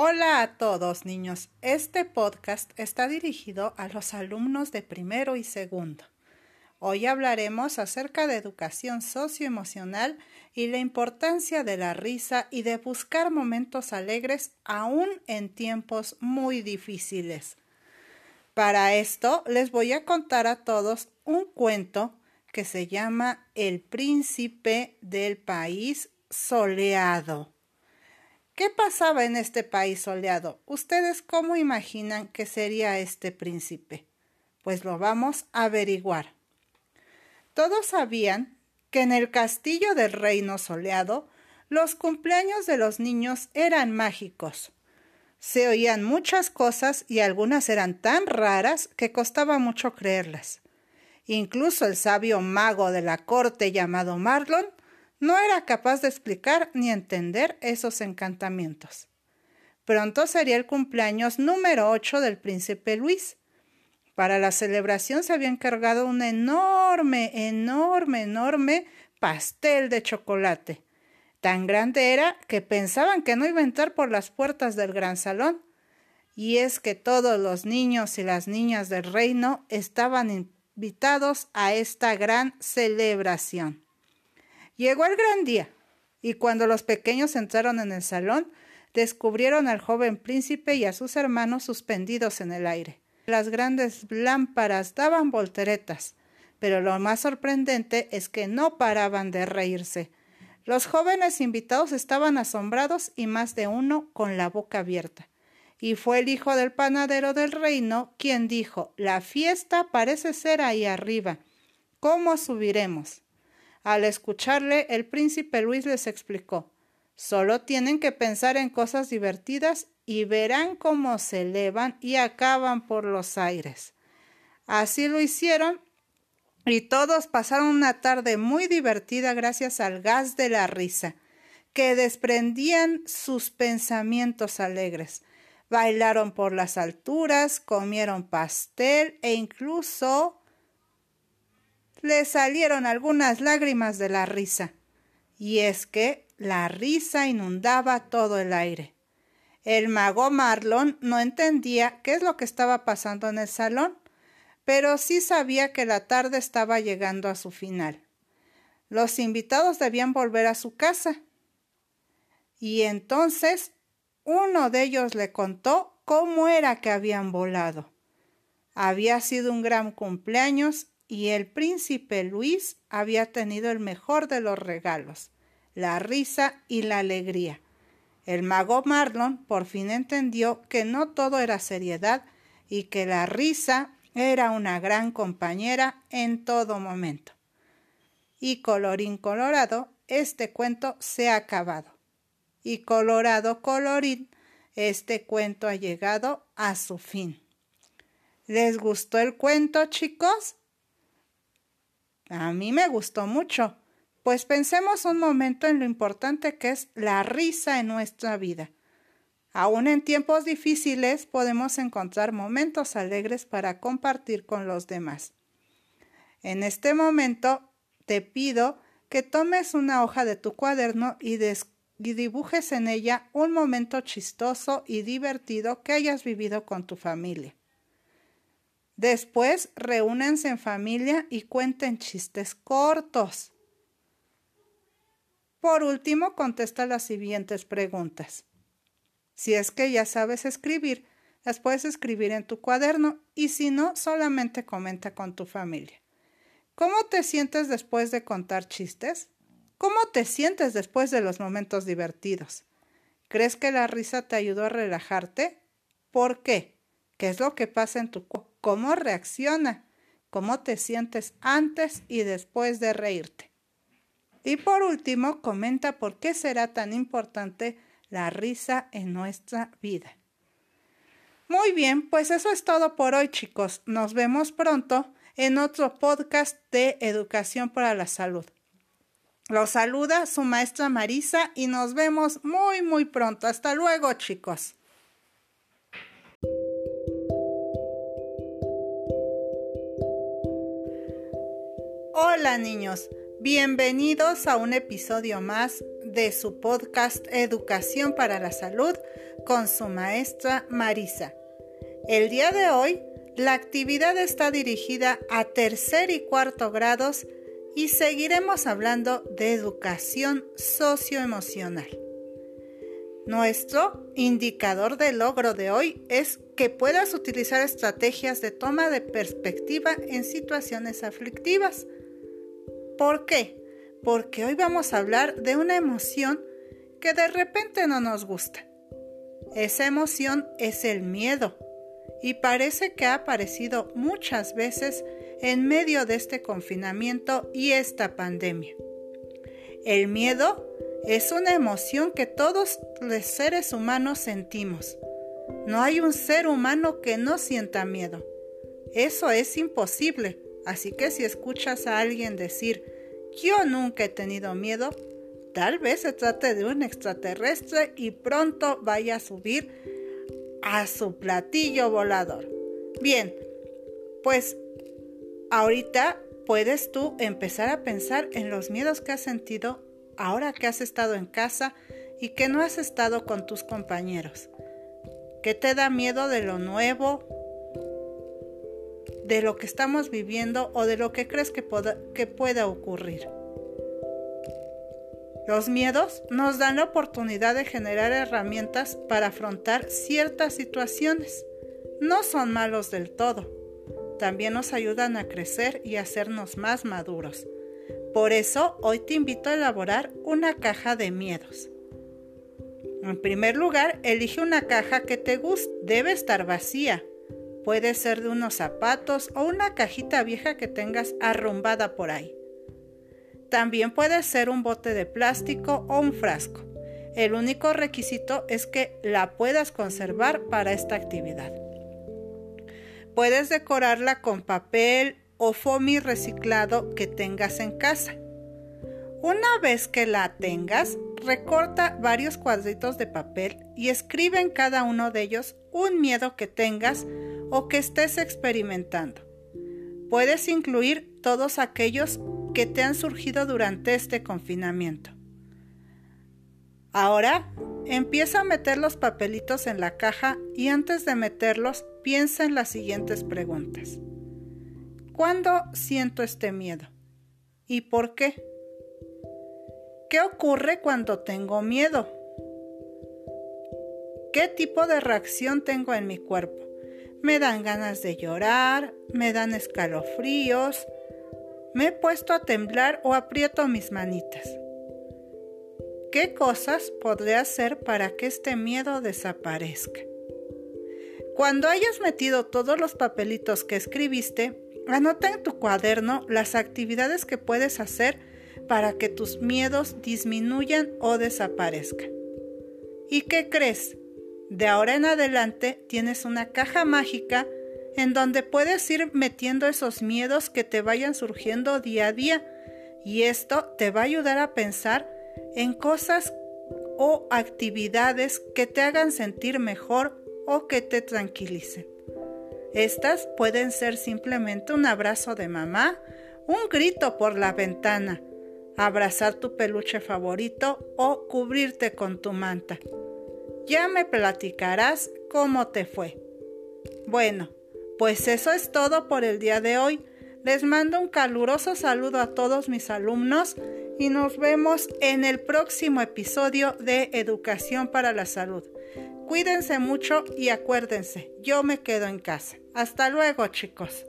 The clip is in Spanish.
Hola a todos niños. Este podcast está dirigido a los alumnos de primero y segundo. Hoy hablaremos acerca de educación socioemocional y la importancia de la risa y de buscar momentos alegres aún en tiempos muy difíciles. Para esto les voy a contar a todos un cuento que se llama El príncipe del país soleado. ¿Qué pasaba en este país soleado? ¿Ustedes cómo imaginan que sería este príncipe? Pues lo vamos a averiguar. Todos sabían que en el castillo del reino soleado los cumpleaños de los niños eran mágicos. Se oían muchas cosas y algunas eran tan raras que costaba mucho creerlas. Incluso el sabio mago de la corte llamado Marlon no era capaz de explicar ni entender esos encantamientos. Pronto sería el cumpleaños número ocho del príncipe Luis. Para la celebración se había encargado un enorme, enorme, enorme pastel de chocolate. Tan grande era que pensaban que no iba a entrar por las puertas del gran salón. Y es que todos los niños y las niñas del reino estaban invitados a esta gran celebración. Llegó el gran día, y cuando los pequeños entraron en el salón, descubrieron al joven príncipe y a sus hermanos suspendidos en el aire. Las grandes lámparas daban volteretas, pero lo más sorprendente es que no paraban de reírse. Los jóvenes invitados estaban asombrados y más de uno con la boca abierta. Y fue el hijo del panadero del reino quien dijo La fiesta parece ser ahí arriba. ¿Cómo subiremos? Al escucharle, el príncipe Luis les explicó Solo tienen que pensar en cosas divertidas y verán cómo se elevan y acaban por los aires. Así lo hicieron y todos pasaron una tarde muy divertida gracias al gas de la risa, que desprendían sus pensamientos alegres. Bailaron por las alturas, comieron pastel e incluso le salieron algunas lágrimas de la risa. Y es que la risa inundaba todo el aire. El mago Marlon no entendía qué es lo que estaba pasando en el salón, pero sí sabía que la tarde estaba llegando a su final. Los invitados debían volver a su casa. Y entonces uno de ellos le contó cómo era que habían volado. Había sido un gran cumpleaños y el príncipe Luis había tenido el mejor de los regalos, la risa y la alegría. El mago Marlon por fin entendió que no todo era seriedad y que la risa era una gran compañera en todo momento. Y colorín colorado, este cuento se ha acabado. Y colorado colorín, este cuento ha llegado a su fin. ¿Les gustó el cuento, chicos? A mí me gustó mucho, pues pensemos un momento en lo importante que es la risa en nuestra vida. Aún en tiempos difíciles podemos encontrar momentos alegres para compartir con los demás. En este momento te pido que tomes una hoja de tu cuaderno y, y, dibujes en ella un momento chistoso y divertido que hayas vivido con tu familia. Después, reúnense en familia y cuenten chistes cortos. Por último, contesta las siguientes preguntas. Si es que ya sabes escribir, las puedes escribir en tu cuaderno y si no, solamente comenta con tu familia. ¿Cómo te sientes después de contar chistes? ¿Cómo te sientes después de los momentos divertidos? ¿Crees que la risa te ayudó a relajarte? ¿Por qué? ¿Qué es lo que pasa en tu cuerpo? Cómo reacciona, cómo te sientes antes y después de reírte. Y por último, comenta por qué será tan importante la risa en nuestra vida. Muy bien, pues eso es todo por hoy chicos. Nos vemos pronto en otro podcast de Educación para la Salud. Los saluda su maestra Marisa y nos vemos muy muy pronto. Hasta luego chicos. Hola niños, Bienvenidos a un episodio más de su podcast Educación para la Salud con su maestra Marisa. El día de hoy, la actividad está dirigida a tercer y cuarto grados y seguiremos hablando de educación socioemocional. Nuestro indicador de logro de hoy es que puedas utilizar estrategias de toma de perspectiva en situaciones aflictivas. ¿Por qué? Porque hoy vamos a hablar de una emoción que de repente no nos gusta. Esa emoción es el miedo y parece que ha aparecido muchas veces en medio de este confinamiento y esta pandemia. El miedo es una emoción que todos los seres humanos sentimos. No hay un ser humano que no sienta miedo. Eso es imposible. Así que si escuchas a alguien decir, yo nunca he tenido miedo, tal vez se trate de un extraterrestre y pronto vaya a subir a su platillo volador. Bien, pues ahorita puedes tú empezar a pensar en los miedos que has sentido ahora que has estado en casa y que no has estado con tus compañeros? ¿Qué te da miedo de lo nuevo, de lo que estamos viviendo o de lo que crees que, que pueda ocurrir? Los miedos nos dan la oportunidad de generar herramientas para afrontar ciertas situaciones. No son malos del todo. También nos ayudan a crecer y a hacernos más maduros. Por eso hoy te invito a elaborar una caja de miedos. En primer lugar, elige una caja que te guste. Debe estar vacía. Puede ser de unos zapatos o una cajita vieja que tengas arrumbada por ahí. También puede ser un bote de plástico o un frasco. El único requisito es que la puedas conservar para esta actividad. Puedes decorarla con papel, o foamy reciclado que tengas en casa. Una vez que la tengas, recorta varios cuadritos de papel y escribe en cada uno de ellos un miedo que tengas o que estés experimentando. Puedes incluir todos aquellos que te han surgido durante este confinamiento. Ahora, empieza a meter los papelitos en la caja y antes de meterlos, piensa en las siguientes preguntas. ¿Cuándo siento este miedo? ¿Y por qué? ¿Qué ocurre cuando tengo miedo? ¿Qué tipo de reacción tengo en mi cuerpo? ¿Me dan ganas de llorar? ¿Me dan escalofríos? ¿Me he puesto a temblar o aprieto mis manitas? ¿Qué cosas podré hacer para que este miedo desaparezca? Cuando hayas metido todos los papelitos que escribiste, Anota en tu cuaderno las actividades que puedes hacer para que tus miedos disminuyan o desaparezcan. ¿Y qué crees? De ahora en adelante tienes una caja mágica en donde puedes ir metiendo esos miedos que te vayan surgiendo día a día y esto te va a ayudar a pensar en cosas o actividades que te hagan sentir mejor o que te tranquilicen. Estas pueden ser simplemente un abrazo de mamá, un grito por la ventana, abrazar tu peluche favorito o cubrirte con tu manta. Ya me platicarás cómo te fue. Bueno, pues eso es todo por el día de hoy. Les mando un caluroso saludo a todos mis alumnos y nos vemos en el próximo episodio de Educación para la Salud. Cuídense mucho y acuérdense, yo me quedo en casa. Hasta luego chicos.